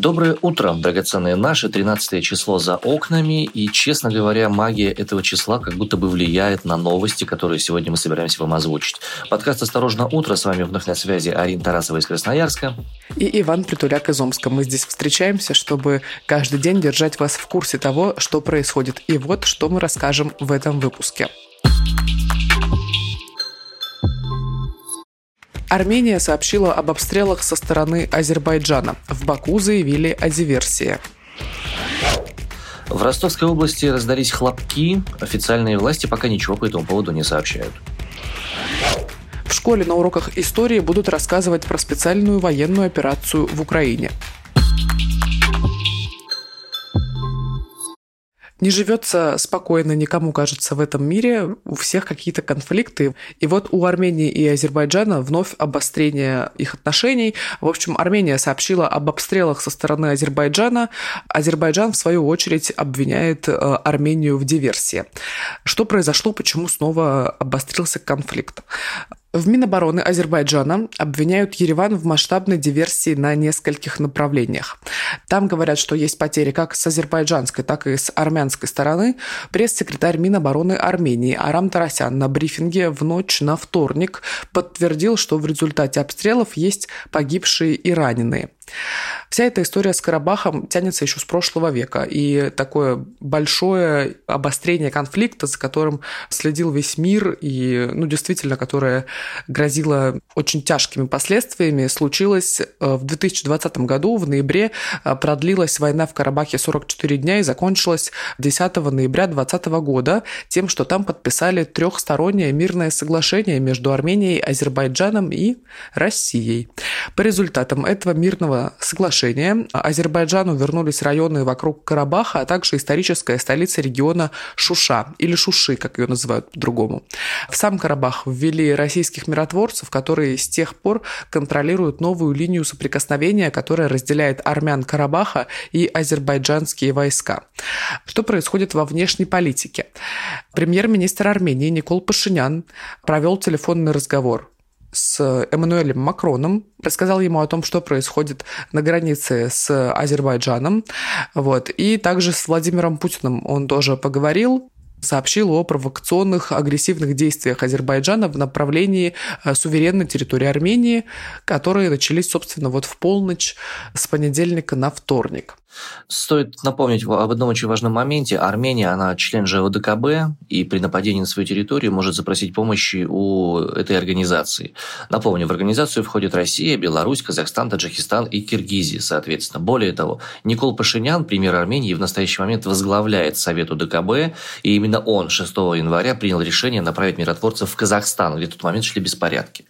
Доброе утро, драгоценные наши. 13 число за окнами. И, честно говоря, магия этого числа как будто бы влияет на новости, которые сегодня мы собираемся вам озвучить. Подкаст «Осторожно, утро». С вами вновь на связи Арина Тарасова из Красноярска. И Иван Притуляк из Омска. Мы здесь встречаемся, чтобы каждый день держать вас в курсе того, что происходит. И вот что мы расскажем в этом выпуске. Армения сообщила об обстрелах со стороны Азербайджана. В Баку заявили о диверсии. В Ростовской области раздались хлопки. Официальные власти пока ничего по этому поводу не сообщают. В школе на уроках истории будут рассказывать про специальную военную операцию в Украине. Не живется спокойно никому, кажется, в этом мире. У всех какие-то конфликты. И вот у Армении и Азербайджана вновь обострение их отношений. В общем, Армения сообщила об обстрелах со стороны Азербайджана. Азербайджан, в свою очередь, обвиняет э, Армению в диверсии. Что произошло, почему снова обострился конфликт? В Минобороны Азербайджана обвиняют Ереван в масштабной диверсии на нескольких направлениях. Там говорят, что есть потери как с азербайджанской, так и с армянской стороны. Пресс-секретарь Минобороны Армении Арам Тарасян на брифинге в ночь на вторник подтвердил, что в результате обстрелов есть погибшие и раненые. Вся эта история с Карабахом тянется еще с прошлого века, и такое большое обострение конфликта, за которым следил весь мир, и, ну, действительно, которое грозило очень тяжкими последствиями, случилось э, в 2020 году, в ноябре, э, продлилась война в Карабахе 44 дня и закончилась 10 ноября 2020 года тем, что там подписали трехстороннее мирное соглашение между Арменией, Азербайджаном и Россией. По результатам этого мирного соглашения Азербайджану вернулись районы вокруг Карабаха, а также историческая столица региона Шуша, или Шуши, как ее называют по-другому. В сам Карабах ввели российских миротворцев, которые с тех пор контролируют новую линию соприкосновения, которая разделяет армян Карабаха и азербайджанские войска. Что происходит во внешней политике? Премьер-министр Армении Никол Пашинян провел телефонный разговор с Эммануэлем Макроном, рассказал ему о том, что происходит на границе с Азербайджаном, вот, и также с Владимиром Путиным он тоже поговорил, сообщил о провокационных агрессивных действиях Азербайджана в направлении э, суверенной территории Армении, которые начались, собственно, вот в полночь с понедельника на вторник. Стоит напомнить об одном очень важном моменте. Армения, она член ЖОДКБ, и при нападении на свою территорию может запросить помощи у этой организации. Напомню, в организацию входят Россия, Беларусь, Казахстан, Таджикистан и Киргизия, соответственно. Более того, Никол Пашинян, премьер Армении, в настоящий момент возглавляет Совет УДКБ, и именно он 6 января принял решение направить миротворцев в Казахстан, где в тот момент шли беспорядки.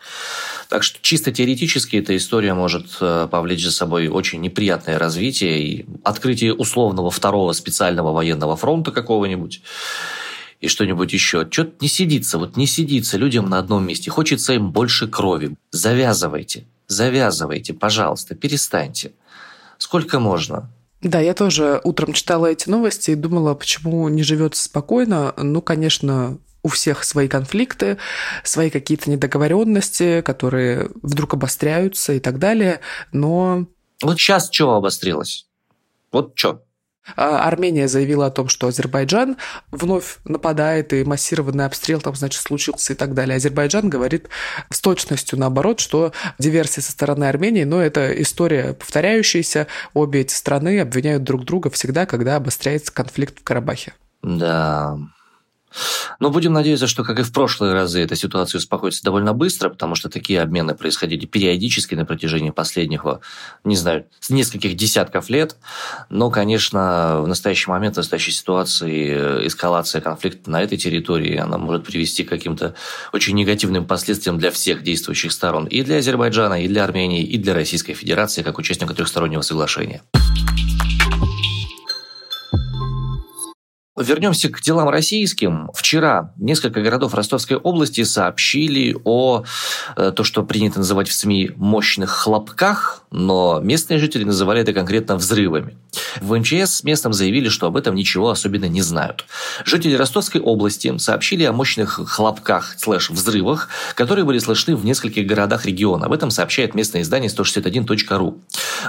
Так что чисто теоретически эта история может э, повлечь за собой очень неприятное развитие и открытие условного второго специального военного фронта какого-нибудь и что-нибудь еще. Что-то не сидится, вот не сидится людям на одном месте. Хочется им больше крови. Завязывайте, завязывайте, пожалуйста, перестаньте. Сколько можно? Да, я тоже утром читала эти новости и думала, почему не живется спокойно. Ну, конечно, у всех свои конфликты, свои какие-то недоговоренности, которые вдруг обостряются и так далее, но... Вот сейчас чего обострилось? Вот что? А, Армения заявила о том, что Азербайджан вновь нападает, и массированный обстрел там, значит, случился и так далее. Азербайджан говорит с точностью наоборот, что диверсия со стороны Армении, но это история повторяющаяся. Обе эти страны обвиняют друг друга всегда, когда обостряется конфликт в Карабахе. Да, но будем надеяться, что, как и в прошлые разы, эта ситуация успокоится довольно быстро, потому что такие обмены происходили периодически на протяжении последнего, не знаю, нескольких десятков лет. Но, конечно, в настоящий момент, в настоящей ситуации, э, эскалация конфликта на этой территории, она может привести к каким-то очень негативным последствиям для всех действующих сторон. И для Азербайджана, и для Армении, и для Российской Федерации, как участника трехстороннего соглашения. Вернемся к делам российским. Вчера несколько городов Ростовской области сообщили о э, то, что принято называть в СМИ мощных хлопках, но местные жители называли это конкретно взрывами. В МЧС местном заявили, что об этом ничего особенно не знают. Жители Ростовской области сообщили о мощных хлопках слэш-взрывах, которые были слышны в нескольких городах региона. Об этом сообщает местное издание 161.ru.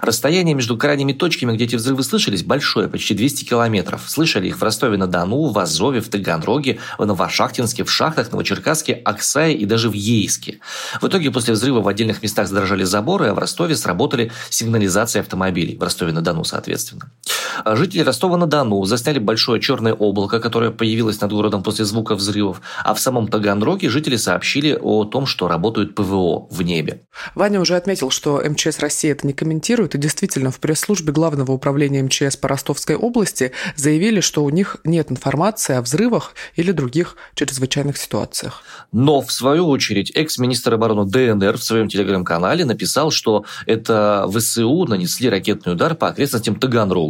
Расстояние между крайними точками, где эти взрывы слышались, большое, почти 200 километров. Слышали их в Ростове-на-Дону, в Азове, в Таганроге, в Новошахтинске, в Шахтах, Новочеркасске, Оксае и даже в Ейске. В итоге после взрыва в отдельных местах задрожали заборы, а в Ростове сработали сигнализации автомобилей. В Ростове-на-Дону, соответственно. А жители Ростова-на-Дону засняли большое черное облако, которое появилось над городом после звука взрывов, а в самом Таганроге жители сообщили о том, что работают ПВО в небе. Ваня уже отметил, что МЧС России это не комментирует, и действительно в пресс-службе Главного управления МЧС по Ростовской области заявили, что у них нет информации о взрывах или других чрезвычайных ситуациях. Но, в свою очередь, экс-министр обороны ДНР в своем телеграм-канале написал, что это ВСУ нанесли ракетный удар по окрестностям Таганрога.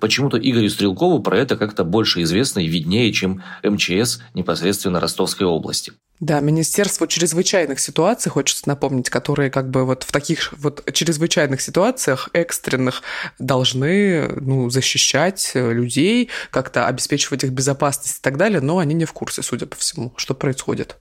Почему-то Игорю Стрелкову про это как-то больше известно и виднее, чем МЧС непосредственно Ростовской области. Да, Министерство чрезвычайных ситуаций, хочется напомнить, которые как бы вот в таких вот чрезвычайных ситуациях экстренных должны ну, защищать людей, как-то обеспечивать их безопасность и так далее, но они не в курсе, судя по всему, что происходит.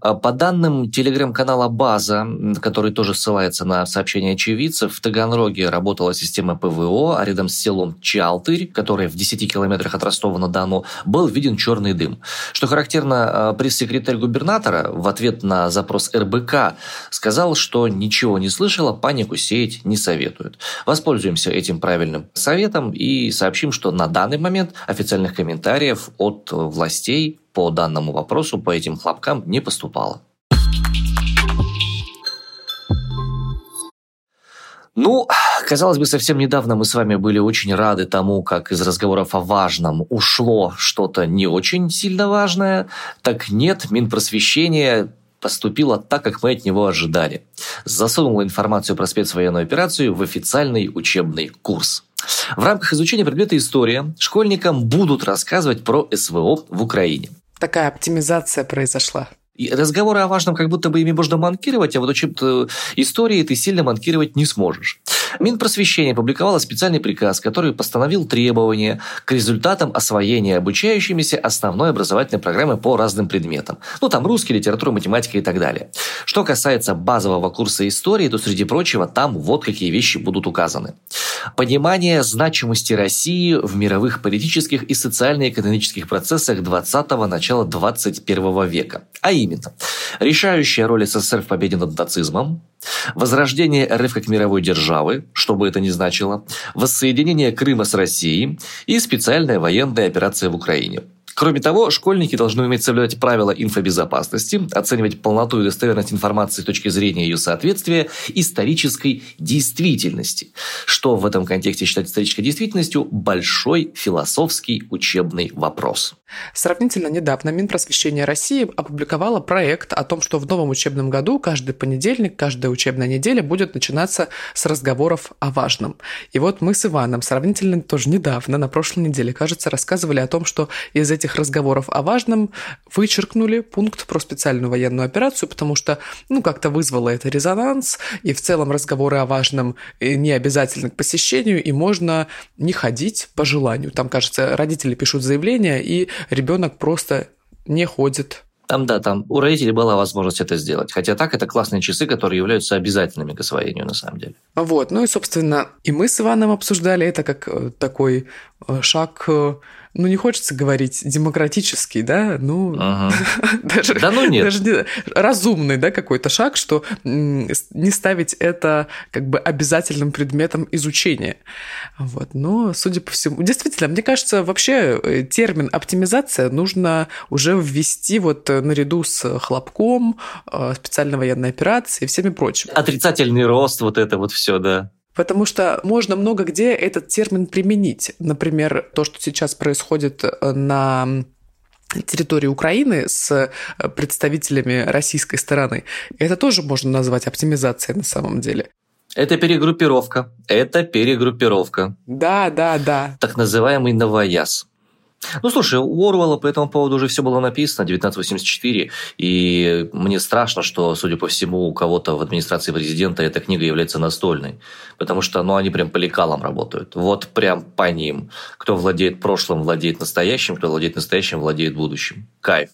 А, по данным телеграм-канала «База», который тоже ссылается на сообщения очевидцев, в Таганроге работала система ПВО, а рядом с селом Чалтырь, которое в 10 километрах от Ростова-на-Дону, был виден черный дым. Что характерно, а, пресс-секретарь губернатора в ответ на запрос РБК сказал, что ничего не слышала, панику сеять не советует. Воспользуемся этим правильным советом и сообщим, что на данный момент официальных комментариев от властей по данному вопросу, по этим хлопкам не поступало. Ну, казалось бы, совсем недавно мы с вами были очень рады тому, как из разговоров о важном ушло что-то не очень сильно важное. Так нет, Минпросвещение поступило так, как мы от него ожидали. Засунула информацию про спецвоенную операцию в официальный учебный курс. В рамках изучения предмета история школьникам будут рассказывать про СВО в Украине такая оптимизация произошла. И разговоры о важном как будто бы ими можно манкировать, а вот учеб истории ты сильно манкировать не сможешь. Минпросвещение опубликовало специальный приказ, который постановил требования к результатам освоения обучающимися основной образовательной программы по разным предметам. Ну, там русский, литература, математика и так далее. Что касается базового курса истории, то, среди прочего, там вот какие вещи будут указаны. Понимание значимости России в мировых политических и социально-экономических процессах 20-го, начала 21 века. А именно, решающая роль СССР в победе над нацизмом, возрождение РФ как мировой державы, что бы это ни значило, воссоединение Крыма с Россией и специальная военная операция в Украине. Кроме того, школьники должны уметь соблюдать правила инфобезопасности, оценивать полноту и достоверность информации с точки зрения ее соответствия исторической действительности. Что в этом контексте считать исторической действительностью – большой философский учебный вопрос. Сравнительно недавно Минпросвещение России опубликовало проект о том, что в новом учебном году каждый понедельник, каждая учебная неделя будет начинаться с разговоров о важном. И вот мы с Иваном сравнительно тоже недавно, на прошлой неделе, кажется, рассказывали о том, что из этих разговоров о важном вычеркнули пункт про специальную военную операцию, потому что, ну, как-то вызвало это резонанс, и в целом разговоры о важном э, не обязательны к посещению, и можно не ходить по желанию. Там, кажется, родители пишут заявление, и ребенок просто не ходит. Там, да, там у родителей была возможность это сделать. Хотя так, это классные часы, которые являются обязательными к освоению на самом деле. Вот, ну и, собственно, и мы с Иваном обсуждали это как э, такой э, шаг ну, не хочется говорить демократический, да, ну, ага. даже, да ну нет. даже не, разумный, да, какой-то шаг, что не ставить это как бы обязательным предметом изучения. Вот, но, судя по всему, действительно, мне кажется, вообще э, термин оптимизация нужно уже ввести вот э, наряду с хлопком, э, специальной военной операцией и всеми прочим. Отрицательный рост, вот это вот все, да. Потому что можно много где этот термин применить. Например, то, что сейчас происходит э, на территории Украины с э, представителями российской стороны, это тоже можно назвать оптимизацией на самом деле. Это перегруппировка. Это перегруппировка. Да, да, да. Так называемый новояз. Ну, слушай, у Орвелла по этому поводу уже все было написано, 1984, и мне страшно, что, судя по всему, у кого-то в администрации президента эта книга является настольной, потому что, ну, они прям по лекалам работают, вот прям по ним. Кто владеет прошлым, владеет настоящим, кто владеет настоящим, владеет будущим. Кайф.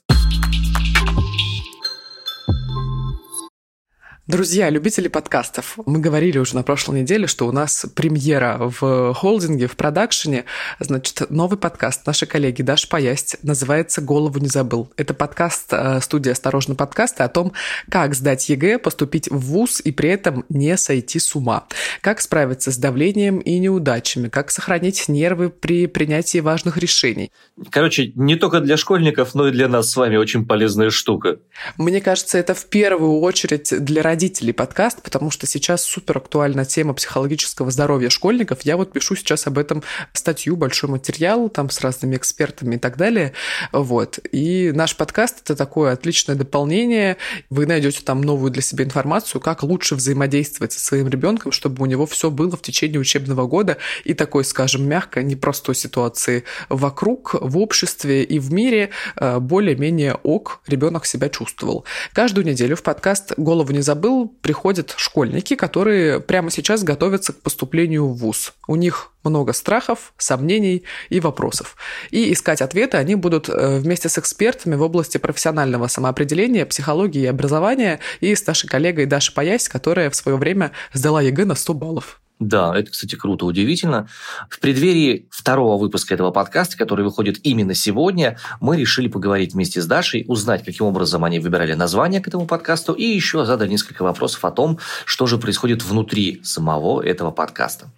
Друзья, любители подкастов, мы говорили уже на прошлой неделе, что у нас премьера в холдинге, в продакшене. Значит, новый подкаст нашей коллеги Даш Паясть называется «Голову не забыл». Это подкаст э, студии «Осторожно, подкасты» о том, как сдать ЕГЭ, поступить в ВУЗ и при этом не сойти с ума. Как справиться с давлением и неудачами, как сохранить нервы при принятии важных решений. Короче, не только для школьников, но и для нас с вами очень полезная штука. Мне кажется, это в первую очередь для родителей родителей подкаст, потому что сейчас супер актуальна тема психологического здоровья школьников. Я вот пишу сейчас об этом статью, большой материал, там с разными экспертами и так далее. Вот. И наш подкаст – это такое отличное дополнение. Вы найдете там новую для себя информацию, как лучше взаимодействовать со своим ребенком, чтобы у него все было в течение учебного года и такой, скажем, мягко, непростой ситуации вокруг, в обществе и в мире э, более-менее ок ребенок себя чувствовал. Каждую неделю в подкаст «Голову не забыл» забыл, приходят школьники, которые прямо сейчас готовятся к поступлению в ВУЗ. У них много страхов, сомнений и вопросов. И искать ответы они будут э, вместе с экспертами в области профессионального самоопределения, психологии и образования и с нашей коллегой Дашей Паясь, которая в свое время сдала ЕГЭ на 100 баллов. Да, это, кстати, круто, удивительно. В преддверии второго выпуска этого подкаста, который выходит именно сегодня, мы решили поговорить вместе с Дашей, узнать, каким образом они выбирали название к этому подкасту, и еще задать несколько вопросов о том, что же происходит внутри самого этого подкаста.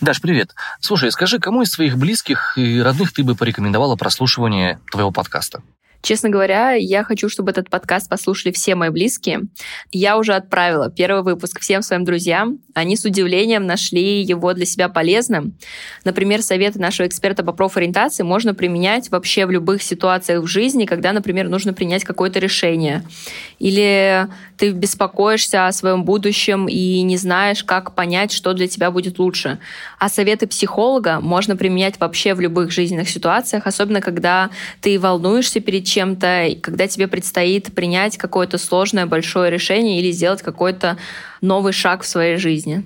Даш, привет. Слушай, скажи, кому из своих близких и родных ты бы порекомендовала прослушивание твоего подкаста? Честно говоря, я хочу, чтобы этот подкаст послушали все мои близкие. Я уже отправила первый выпуск всем своим друзьям. Они с удивлением нашли его для себя полезным. Например, советы нашего эксперта по профориентации можно применять вообще в любых ситуациях в жизни, когда, например, нужно принять какое-то решение. Или ты беспокоишься о своем будущем и не знаешь, как понять, что для тебя будет лучше. А советы психолога можно применять вообще в любых жизненных ситуациях, особенно когда ты волнуешься перед чем-то, когда тебе предстоит принять какое-то сложное большое решение или сделать какой-то новый шаг в своей жизни.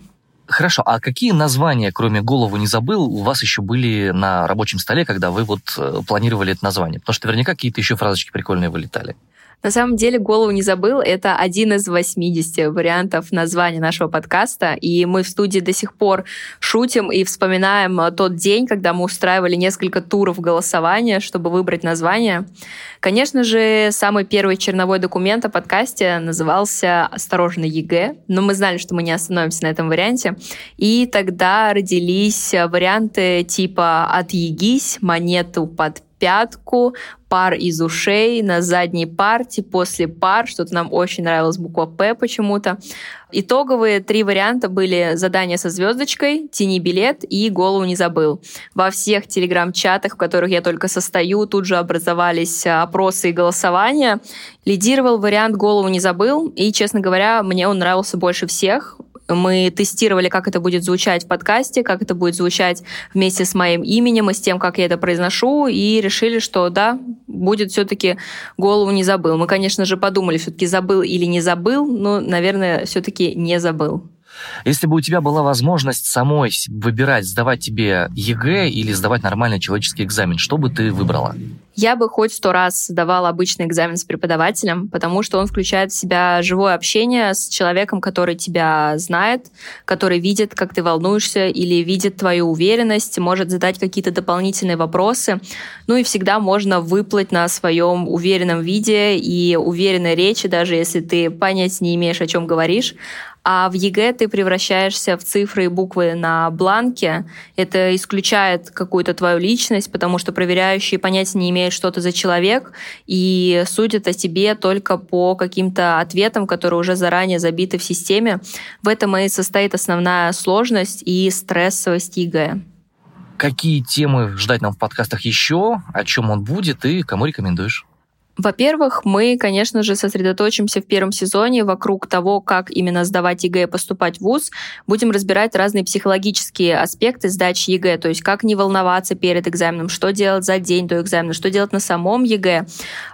Хорошо, а какие названия, кроме «Голову не забыл», у вас еще были на рабочем столе, когда вы вот э, планировали это название? Потому что наверняка какие-то еще фразочки прикольные вылетали. На самом деле, голову не забыл, это один из 80 вариантов названия нашего подкаста, и мы в студии до сих пор шутим и вспоминаем тот день, когда мы устраивали несколько туров голосования, чтобы выбрать название. Конечно же, самый первый черновой документ о подкасте назывался «Осторожно, ЕГЭ», но мы знали, что мы не остановимся на этом варианте, и тогда родились варианты типа «Отъегись», «Монету под пятку, пар из ушей, на задней парте, после пар, что-то нам очень нравилось, буква «П» почему-то. Итоговые три варианта были задание со звездочкой, тяни билет и голову не забыл. Во всех телеграм-чатах, в которых я только состою, тут же образовались опросы и голосования. Лидировал вариант «голову не забыл», и, честно говоря, мне он нравился больше всех. Мы тестировали, как это будет звучать в подкасте, как это будет звучать вместе с моим именем и с тем, как я это произношу, и решили, что да, будет все-таки голову не забыл. Мы, конечно же, подумали, все-таки забыл или не забыл, но, наверное, все-таки не забыл. Если бы у тебя была возможность самой выбирать, сдавать тебе ЕГЭ или сдавать нормальный человеческий экзамен, что бы ты выбрала? Я бы хоть сто раз сдавала обычный экзамен с преподавателем, потому что он включает в себя живое общение с человеком, который тебя знает, который видит, как ты волнуешься или видит твою уверенность, может задать какие-то дополнительные вопросы. Ну и всегда можно выплыть на своем уверенном виде и уверенной речи, даже если ты понятия не имеешь, о чем говоришь а в ЕГЭ ты превращаешься в цифры и буквы на бланке. Это исключает какую-то твою личность, потому что проверяющие понятия не имеют, что ты за человек, и судят о тебе только по каким-то ответам, которые уже заранее забиты в системе. В этом и состоит основная сложность и стрессовость ЕГЭ. Какие темы ждать нам в подкастах еще, о чем он будет и кому рекомендуешь? Во-первых, мы, конечно же, сосредоточимся в первом сезоне вокруг того, как именно сдавать ЕГЭ и поступать в ВУЗ. Будем разбирать разные психологические аспекты сдачи ЕГЭ, то есть как не волноваться перед экзаменом, что делать за день до экзамена, что делать на самом ЕГЭ.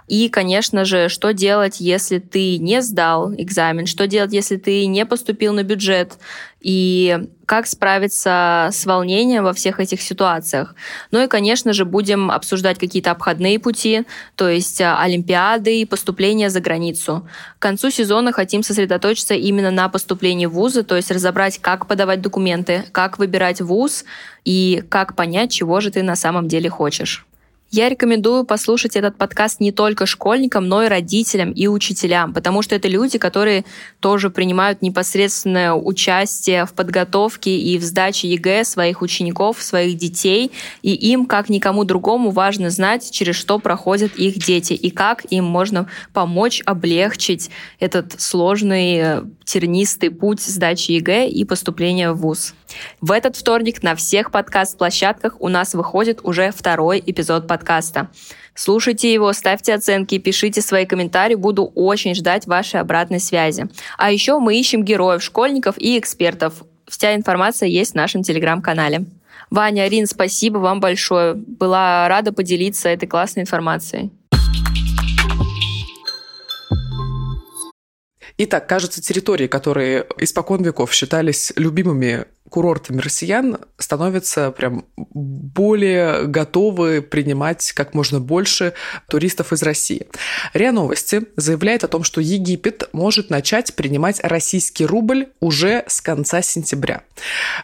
И, конечно же, что делать, если ты не сдал экзамен, что делать, если ты не поступил на бюджет, и как справиться с волнением во всех этих ситуациях. Ну и, конечно же, будем обсуждать какие-то обходные пути, то есть а, олимпиады и поступления за границу. К концу сезона хотим сосредоточиться именно на поступлении в вузы, то есть разобрать, как подавать документы, как выбирать вуз и как понять, чего же ты на самом деле хочешь. Я рекомендую послушать этот подкаст не только школьникам, но и родителям и учителям, потому что это люди, которые тоже принимают непосредственное участие в подготовке и в сдаче ЕГЭ своих учеников, своих детей, и им, как никому другому, важно знать, через что проходят их дети и как им можно помочь облегчить этот сложный, э, тернистый путь сдачи ЕГЭ и поступления в ВУЗ. В этот вторник на всех подкаст-площадках у нас выходит уже второй эпизод подкаста. Слушайте его, ставьте оценки, пишите свои комментарии, буду очень ждать вашей обратной связи. А еще мы ищем героев, школьников и экспертов. Вся информация есть в нашем телеграм-канале. Ваня, Арин, спасибо вам большое. Была рада поделиться этой классной информацией. Итак, кажется, территории, которые испокон веков считались любимыми курортами россиян становятся прям более готовы принимать как можно больше туристов из России. РИА Новости заявляет о том, что Египет может начать принимать российский рубль уже с конца сентября.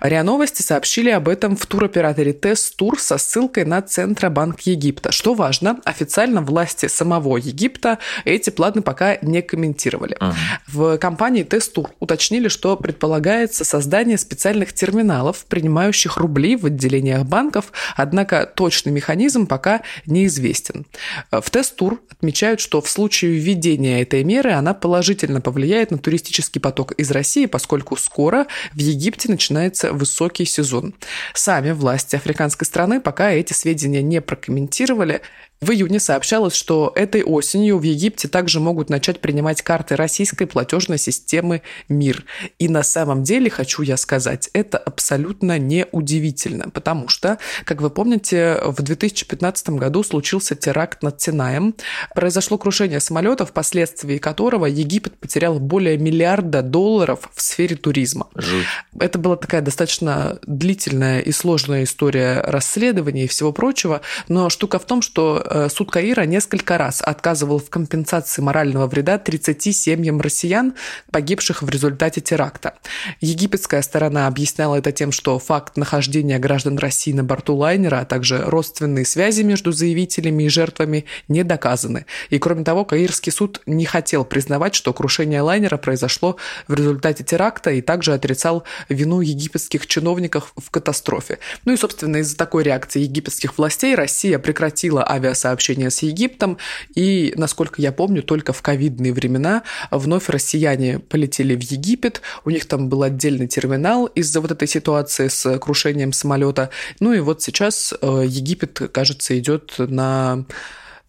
РИА Новости сообщили об этом в туроператоре Тес Тур со ссылкой на Центробанк Египта. Что важно, официально власти самого Египта эти планы пока не комментировали. Uh-huh. В компании Тес Тур уточнили, что предполагается создание специальных терминалов, принимающих рубли в отделениях банков, однако точный механизм пока неизвестен. В Тест-тур отмечают, что в случае введения этой меры она положительно повлияет на туристический поток из России, поскольку скоро в Египте начинается высокий сезон. Сами власти африканской страны пока эти сведения не прокомментировали. В июне сообщалось, что этой осенью в Египте также могут начать принимать карты российской платежной системы МИР. И на самом деле, хочу я сказать, это абсолютно неудивительно, потому что, как вы помните, в 2015 году случился теракт над Синаем. Произошло крушение самолета, впоследствии которого Египет потерял более миллиарда долларов в сфере туризма. Жуть. Это была такая достаточно длительная и сложная история расследования и всего прочего, но штука в том, что суд Каира несколько раз отказывал в компенсации морального вреда 30 семьям россиян, погибших в результате теракта. Египетская сторона объясняла это тем, что факт нахождения граждан России на борту лайнера, а также родственные связи между заявителями и жертвами не доказаны. И кроме того, Каирский суд не хотел признавать, что крушение лайнера произошло в результате теракта и также отрицал вину египетских чиновников в катастрофе. Ну и, собственно, из-за такой реакции египетских властей Россия прекратила авиасообщение сообщения с Египтом, и, насколько я помню, только в ковидные времена вновь россияне полетели в Египет, у них там был отдельный терминал из-за вот этой ситуации с крушением самолета. Ну и вот сейчас э, Египет, кажется, идет на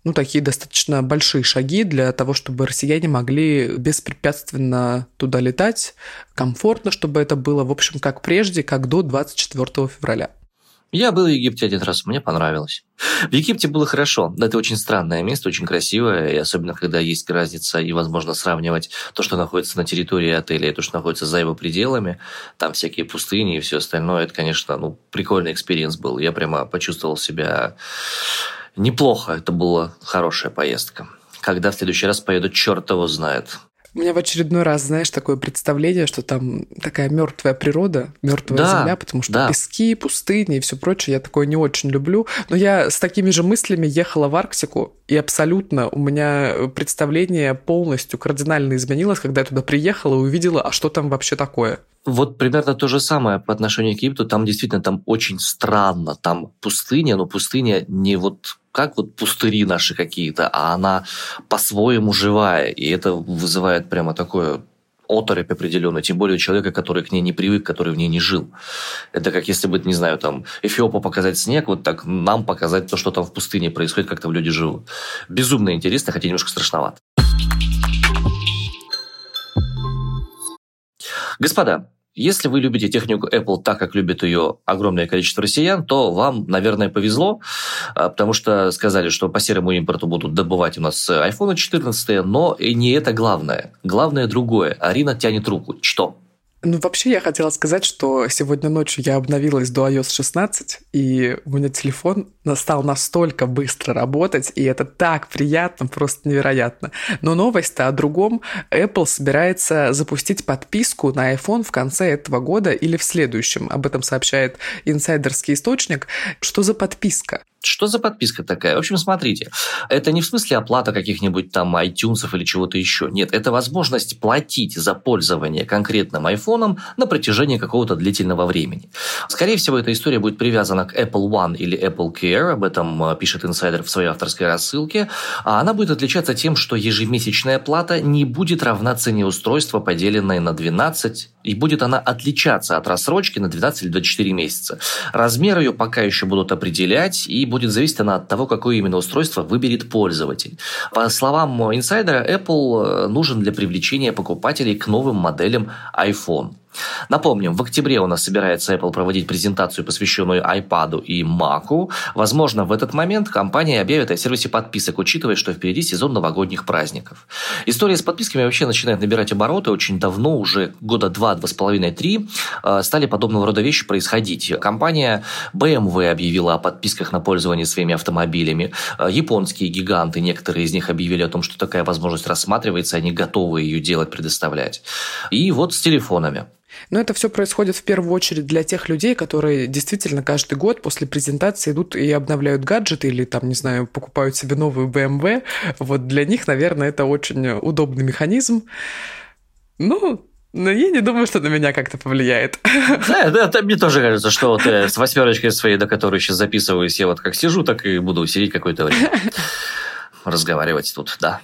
ну, такие достаточно большие шаги для того, чтобы россияне могли беспрепятственно туда летать, комфортно, чтобы это было, в общем, как прежде, как до 24 февраля. Я был в Египте один раз, мне понравилось. В Египте было хорошо. Это очень странное место, очень красивое, и особенно когда есть разница и возможно сравнивать то, что находится на территории отеля, и то, что находится за его пределами. Там всякие пустыни и все остальное. Это, конечно, ну, прикольный experience был. Я прямо почувствовал себя неплохо. Это была хорошая поездка. Когда в следующий раз поеду, черт его знает. У меня в очередной раз, знаешь, такое представление, что там такая мертвая природа, мертвая да, земля, потому что да. пески, пустыни и все прочее, я такое не очень люблю. Но я с такими же мыслями ехала в Арктику, и абсолютно у меня представление полностью кардинально изменилось, когда я туда приехала и увидела, а что там вообще такое. Вот примерно то же самое по отношению к Египту. Там действительно там очень странно. Там пустыня, но пустыня не вот как вот пустыри наши какие-то, а она по-своему живая. И это вызывает прямо такое оторопь определенную, тем более у человека, который к ней не привык, который в ней не жил. Это как если бы, не знаю, там, Эфиопу показать снег, вот так нам показать то, что там в пустыне происходит, как там люди живут. Безумно интересно, хотя немножко страшновато. Господа, если вы любите технику Apple так, как любит ее огромное количество россиян, то вам, наверное, повезло, а, потому что сказали, что по серому импорту будут добывать у нас iPhone 14, но и не это главное. Главное другое. Арина тянет руку. Что? Ну, вообще, я хотела сказать, что сегодня ночью я обновилась до iOS 16, и у меня телефон стал настолько быстро работать, и это так приятно, просто невероятно. Но новость-то о другом. Apple собирается запустить подписку на iPhone в конце этого года или в следующем. Об этом сообщает инсайдерский источник. Что за подписка? Что за подписка такая? В общем, смотрите, это не в смысле оплата каких-нибудь там iTunes или чего-то еще. Нет, это возможность платить за пользование конкретным айфоном на протяжении какого-то длительного времени. Скорее всего, эта история будет привязана к Apple One или Apple Care, об этом э, пишет инсайдер в своей авторской рассылке. А она будет отличаться тем, что ежемесячная плата не будет равна цене устройства, поделенной на 12 и будет она отличаться от рассрочки на 12 или 24 месяца. Размер ее пока еще будут определять, и будет зависеть она от того, какое именно устройство выберет пользователь. По словам инсайдера, Apple э, нужен для привлечения покупателей к новым моделям iPhone. Напомним, в октябре у нас собирается Apple проводить презентацию, посвященную iPad и Mac. Возможно, в этот момент компания объявит о сервисе подписок, учитывая, что впереди сезон новогодних праздников. История с подписками вообще начинает набирать обороты. Очень давно, уже года два, два с половиной, три, э, стали подобного рода вещи происходить. Компания BMW объявила о подписках на пользование своими автомобилями. Э, японские гиганты, некоторые из них объявили о том, что такая возможность рассматривается, они готовы ее делать, предоставлять. И вот с телефонами. Но это все происходит в первую очередь для тех людей, которые действительно каждый год после презентации идут и обновляют гаджеты или там, не знаю, покупают себе новую BMW. Вот для них, наверное, это очень удобный механизм. Ну, но я не думаю, что на меня как-то повлияет. Да, да, да мне тоже кажется, что вот э, с восьмерочкой своей, до которой сейчас записываюсь, я вот как сижу, так и буду сидеть какое-то время. Разговаривать тут, да.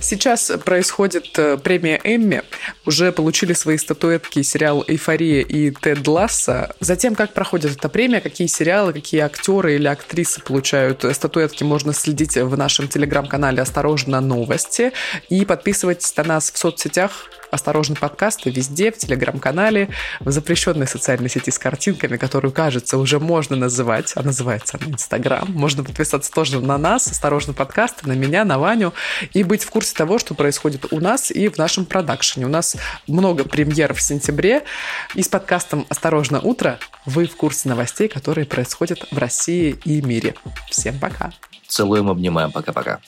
Сейчас происходит э, премия Эмми. Уже получили свои статуэтки сериал «Эйфория» и «Тед Ласса». Затем, как проходит эта премия, какие сериалы, какие актеры или актрисы получают статуэтки, можно следить в нашем телеграм-канале «Осторожно, новости». И подписывайтесь на нас в соцсетях «Осторожно, подкасты» везде, в телеграм-канале, в запрещенной социальной сети с картинками, которую, кажется, уже можно называть, а называется она Инстаграм. Можно подписаться тоже на нас, «Осторожно, подкасты», на меня, на Ваню, и быть в курсе того, что происходит у нас и в нашем продакшене. У нас много премьер в сентябре, и с подкастом «Осторожно, утро» вы в курсе новостей, которые происходят в России и мире. Всем пока! Целуем, обнимаем. Пока-пока.